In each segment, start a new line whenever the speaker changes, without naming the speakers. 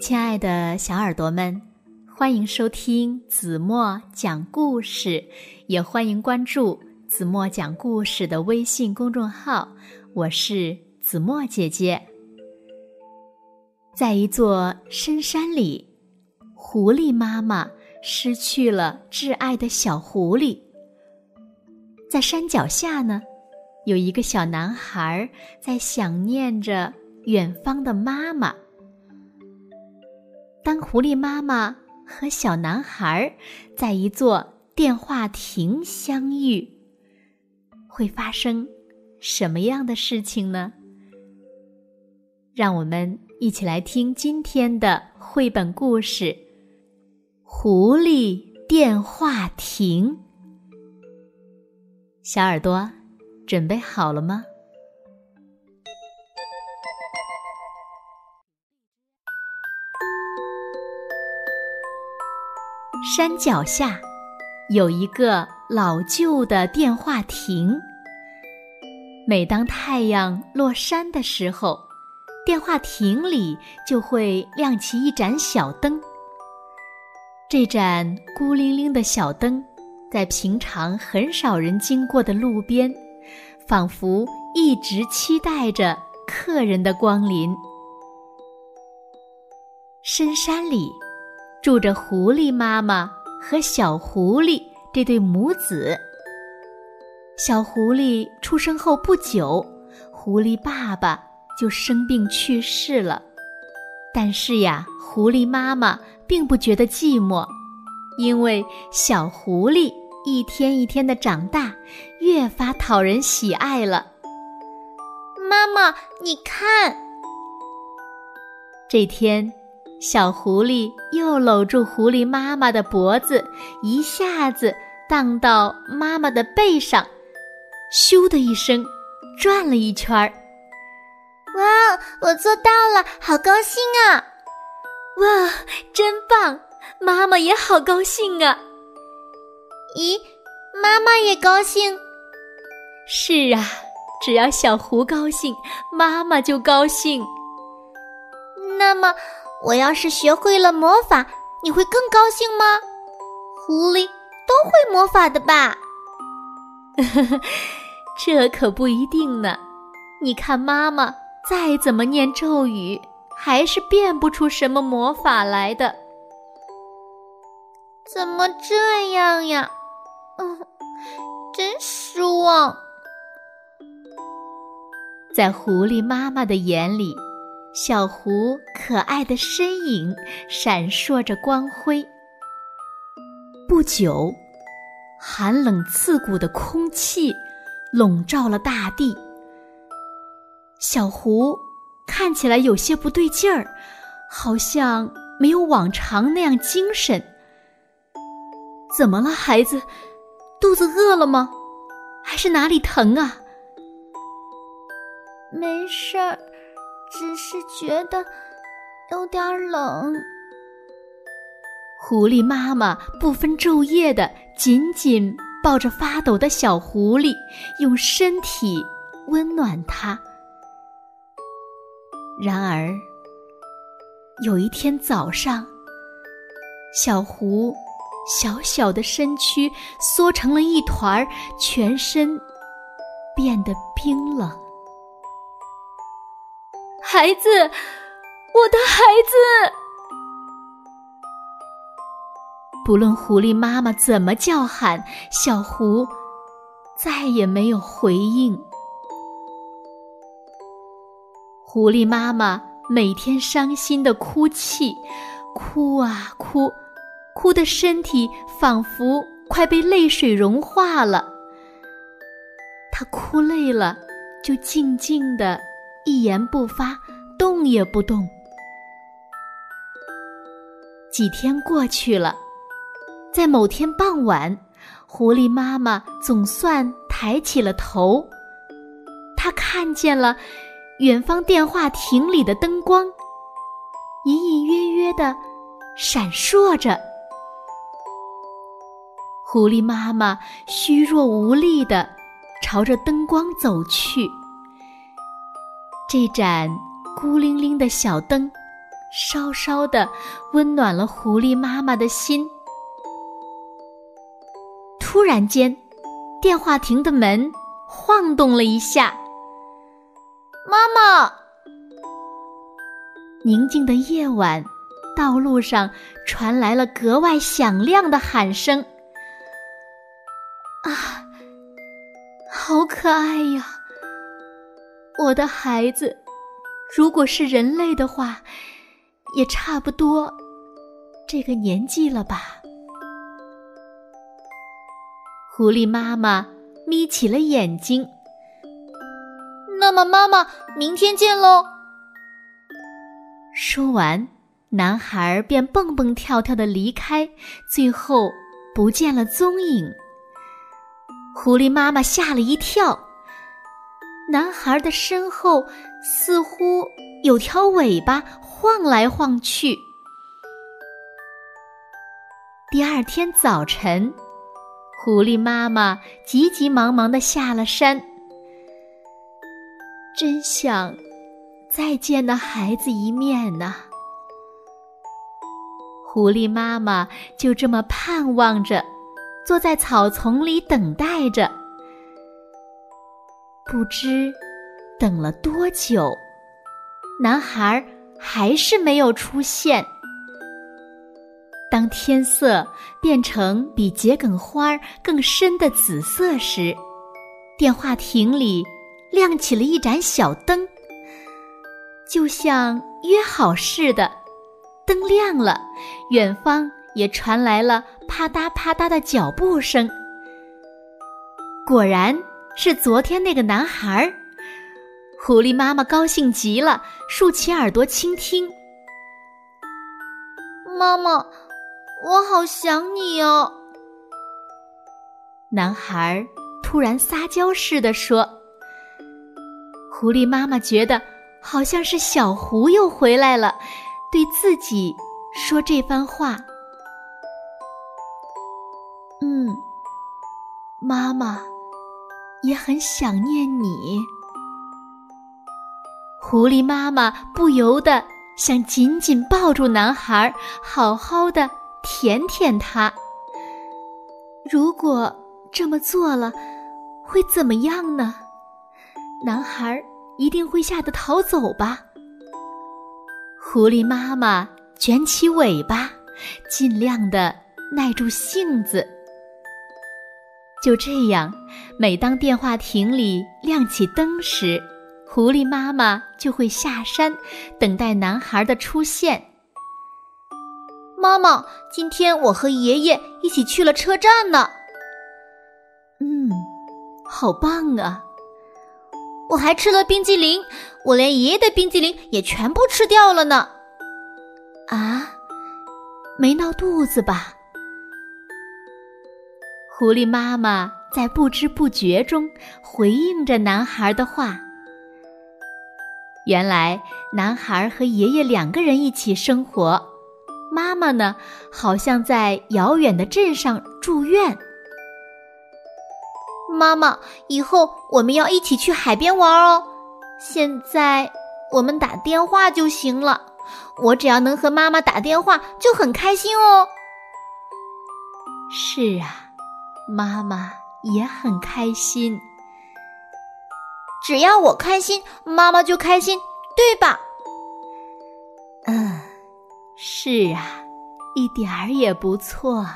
亲爱的小耳朵们，欢迎收听子墨讲故事，也欢迎关注子墨讲故事的微信公众号。我是子墨姐姐。在一座深山里，狐狸妈妈失去了挚爱的小狐狸。在山脚下呢，有一个小男孩在想念着远方的妈妈。当狐狸妈妈和小男孩在一座电话亭相遇，会发生什么样的事情呢？让我们一起来听今天的绘本故事《狐狸电话亭》。小耳朵，准备好了吗？山脚下有一个老旧的电话亭。每当太阳落山的时候，电话亭里就会亮起一盏小灯。这盏孤零零的小灯，在平常很少人经过的路边，仿佛一直期待着客人的光临。深山里。住着狐狸妈妈和小狐狸这对母子。小狐狸出生后不久，狐狸爸爸就生病去世了。但是呀，狐狸妈妈并不觉得寂寞，因为小狐狸一天一天的长大，越发讨人喜爱了。
妈妈，你看，
这天。小狐狸又搂住狐狸妈妈的脖子，一下子荡到妈妈的背上，咻的一声，转了一圈儿。
哇，我做到了，好高兴啊！
哇，真棒！妈妈也好高兴啊。
咦，妈妈也高兴？
是啊，只要小狐高兴，妈妈就高兴。
那么。我要是学会了魔法，你会更高兴吗？狐狸都会魔法的吧？
这可不一定呢。你看，妈妈再怎么念咒语，还是变不出什么魔法来的。
怎么这样呀？嗯，真失望。
在狐狸妈妈的眼里。小狐可爱的身影闪烁着光辉。不久，寒冷刺骨的空气笼罩了大地。小狐看起来有些不对劲儿，好像没有往常那样精神。怎么了，孩子？肚子饿了吗？还是哪里疼啊？
没事儿。只是觉得有点冷。
狐狸妈妈不分昼夜的紧紧抱着发抖的小狐狸，用身体温暖它。然而，有一天早上，小狐小小的身躯缩成了一团，全身变得冰冷。孩子，我的孩子！不论狐狸妈妈怎么叫喊，小狐再也没有回应。狐狸妈妈每天伤心的哭泣，哭啊哭，哭的身体仿佛快被泪水融化了。她哭累了，就静静的。一言不发，动也不动。几天过去了，在某天傍晚，狐狸妈妈总算抬起了头，她看见了远方电话亭里的灯光，隐隐约约的闪烁着。狐狸妈妈虚弱无力的朝着灯光走去。这盏孤零零的小灯，稍稍的温暖了狐狸妈妈的心。突然间，电话亭的门晃动了一下。
妈妈，
宁静的夜晚，道路上传来了格外响亮的喊声。啊，好可爱呀！我的孩子，如果是人类的话，也差不多这个年纪了吧。狐狸妈妈眯起了眼睛。
那么，妈妈，明天见喽。
说完，男孩便蹦蹦跳跳的离开，最后不见了踪影。狐狸妈妈吓了一跳，男孩的身后似乎有条尾巴晃来晃去。第二天早晨。狐狸妈妈急急忙忙的下了山，真想再见那孩子一面呐。狐狸妈妈就这么盼望着，坐在草丛里等待着。不知等了多久，男孩还是没有出现。当天色变成比桔梗花更深的紫色时，电话亭里亮起了一盏小灯，就像约好似的。灯亮了，远方也传来了啪嗒啪嗒的脚步声。果然是昨天那个男孩儿。狐狸妈妈高兴极了，竖起耳朵倾听。
妈妈。我好想你哦！
男孩突然撒娇似的说：“狐狸妈妈觉得好像是小狐又回来了，对自己说这番话。”嗯，妈妈也很想念你。狐狸妈妈不由得想紧紧抱住男孩，好好的。舔舔他。如果这么做了，会怎么样呢？男孩一定会吓得逃走吧。狐狸妈妈卷起尾巴，尽量的耐住性子。就这样，每当电话亭里亮起灯时，狐狸妈妈就会下山，等待男孩的出现。
妈妈，今天我和爷爷一起去了车站呢。
嗯，好棒啊！
我还吃了冰激凌，我连爷爷的冰激凌也全部吃掉了呢。
啊，没闹肚子吧？狐狸妈妈在不知不觉中回应着男孩的话。原来，男孩和爷爷两个人一起生活。妈妈呢，好像在遥远的镇上住院。
妈妈，以后我们要一起去海边玩哦。现在我们打电话就行了，我只要能和妈妈打电话就很开心哦。
是啊，妈妈也很开心。
只要我开心，妈妈就开心，对吧？
嗯。是啊，一点儿也不错。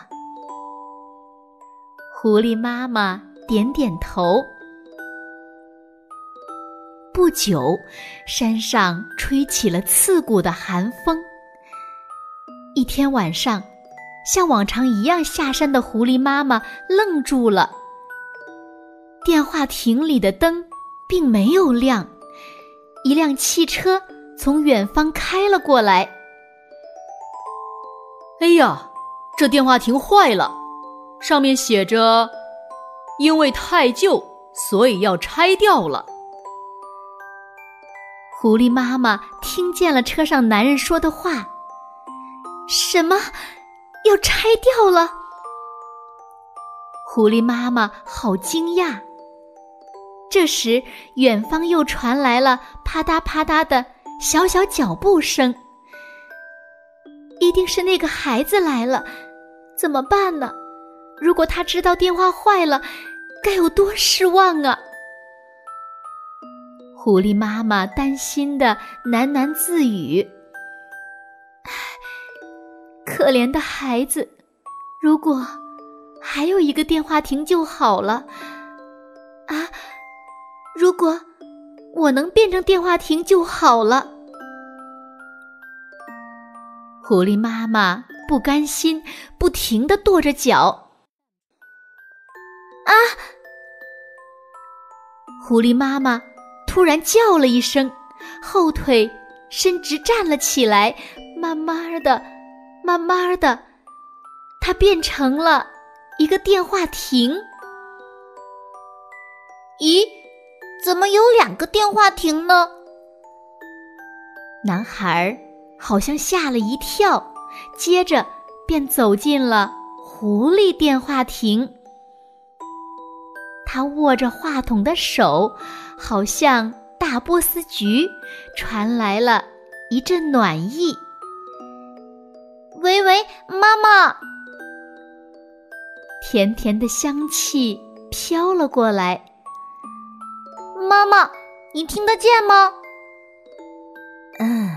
狐狸妈妈点点头。不久，山上吹起了刺骨的寒风。一天晚上，像往常一样下山的狐狸妈妈愣住了。电话亭里的灯并没有亮，一辆汽车从远方开了过来。
哎呀，这电话亭坏了，上面写着“因为太旧，所以要拆掉了。”
狐狸妈妈听见了车上男人说的话：“什么？要拆掉了？”狐狸妈妈好惊讶。这时，远方又传来了啪嗒啪嗒的小小脚步声。
一定是那个孩子来了，怎么办呢？如果他知道电话坏了，该有多失望啊！
狐狸妈妈担心的喃喃自语：“
可怜的孩子，如果还有一个电话亭就好了。啊，如果我能变成电话亭就好了。”
狐狸妈妈不甘心，不停的跺着脚。
啊！狐狸妈妈突然叫了一声，后腿伸直站了起来，慢慢的，慢慢的，它变成了一个电话亭。咦，怎么有两个电话亭呢？
男孩好像吓了一跳，接着便走进了狐狸电话亭。他握着话筒的手，好像大波斯菊，传来了一阵暖意。
喂喂，妈妈！
甜甜的香气飘了过来。
妈妈，你听得见吗？
嗯。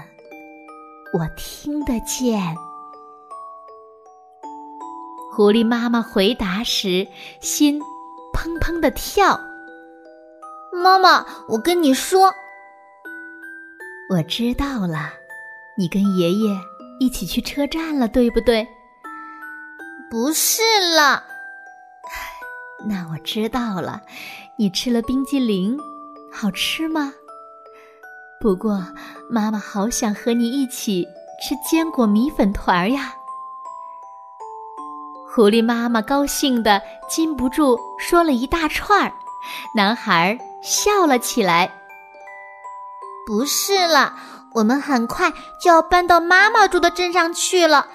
我听得见，狐狸妈妈回答时，心砰砰的跳。
妈妈，我跟你说，
我知道了，你跟爷爷一起去车站了，对不对？
不是了，
那我知道了，你吃了冰激凌，好吃吗？不过，妈妈好想和你一起吃坚果米粉团儿呀！狐狸妈妈高兴的禁不住说了一大串儿，男孩笑了起来。
不是了，我们很快就要搬到妈妈住的镇上去了，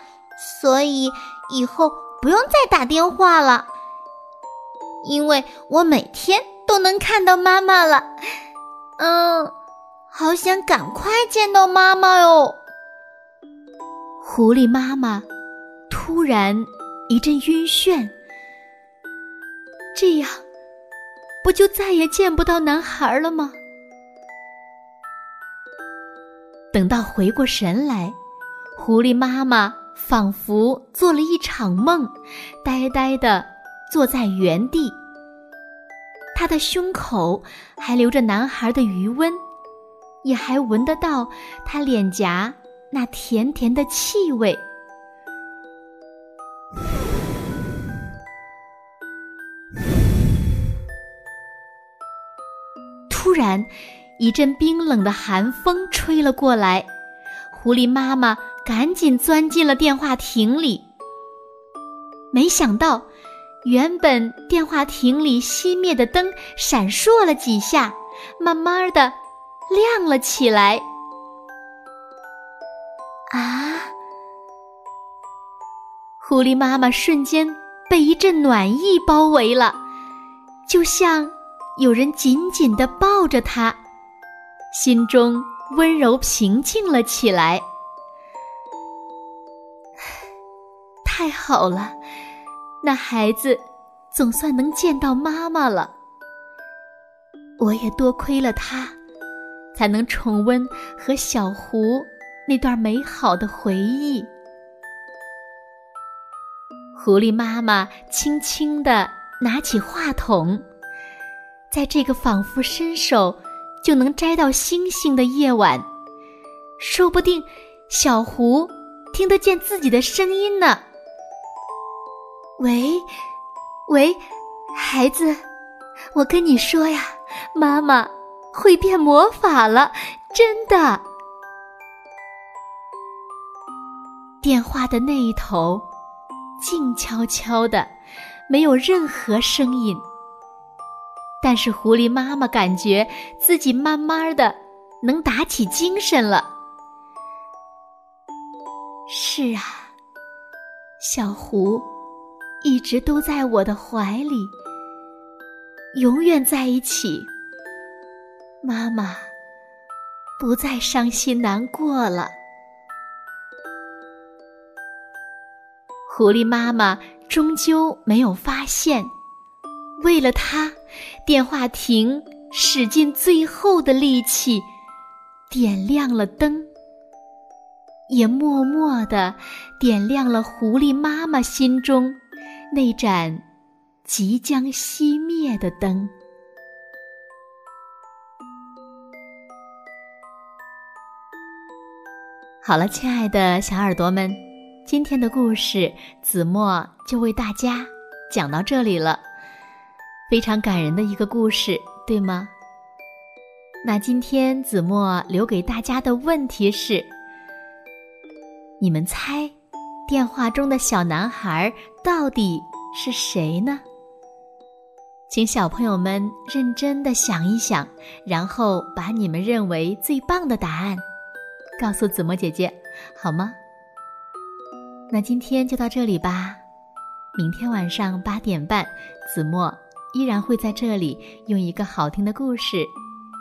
所以以后不用再打电话了，因为我每天都能看到妈妈了。嗯。好想赶快见到妈妈哟！
狐狸妈妈突然一阵晕眩，这样不就再也见不到男孩了吗？等到回过神来，狐狸妈妈仿佛做了一场梦，呆呆的坐在原地，她的胸口还留着男孩的余温。也还闻得到他脸颊那甜甜的气味。突然，一阵冰冷的寒风吹了过来，狐狸妈妈赶紧钻进了电话亭里。没想到，原本电话亭里熄灭的灯闪烁了几下，慢慢的。亮了起来！啊！狐狸妈妈瞬间被一阵暖意包围了，就像有人紧紧的抱着她，心中温柔平静了起来。太好了，那孩子总算能见到妈妈了。我也多亏了他。才能重温和小狐那段美好的回忆。狐狸妈妈轻轻地拿起话筒，在这个仿佛伸手就能摘到星星的夜晚，说不定小狐听得见自己的声音呢。喂，喂，孩子，我跟你说呀，妈妈。会变魔法了，真的！电话的那一头，静悄悄的，没有任何声音。但是狐狸妈妈感觉自己慢慢的能打起精神了。是啊，小狐一直都在我的怀里，永远在一起。妈妈不再伤心难过了。狐狸妈妈终究没有发现。为了他，电话亭使尽最后的力气，点亮了灯，也默默的点亮了狐狸妈妈心中那盏即将熄灭的灯。好了，亲爱的小耳朵们，今天的故事子墨就为大家讲到这里了。非常感人的一个故事，对吗？那今天子墨留给大家的问题是：你们猜，电话中的小男孩到底是谁呢？请小朋友们认真的想一想，然后把你们认为最棒的答案告诉子墨姐姐，好吗？那今天就到这里吧，明天晚上八点半，子墨。依然会在这里用一个好听的故事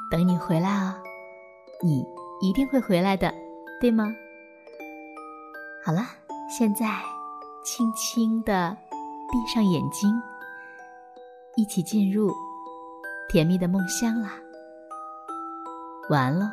等你回来哦，你一定会回来的，对吗？好了，现在轻轻的闭上眼睛，一起进入甜蜜的梦乡啦。完喽。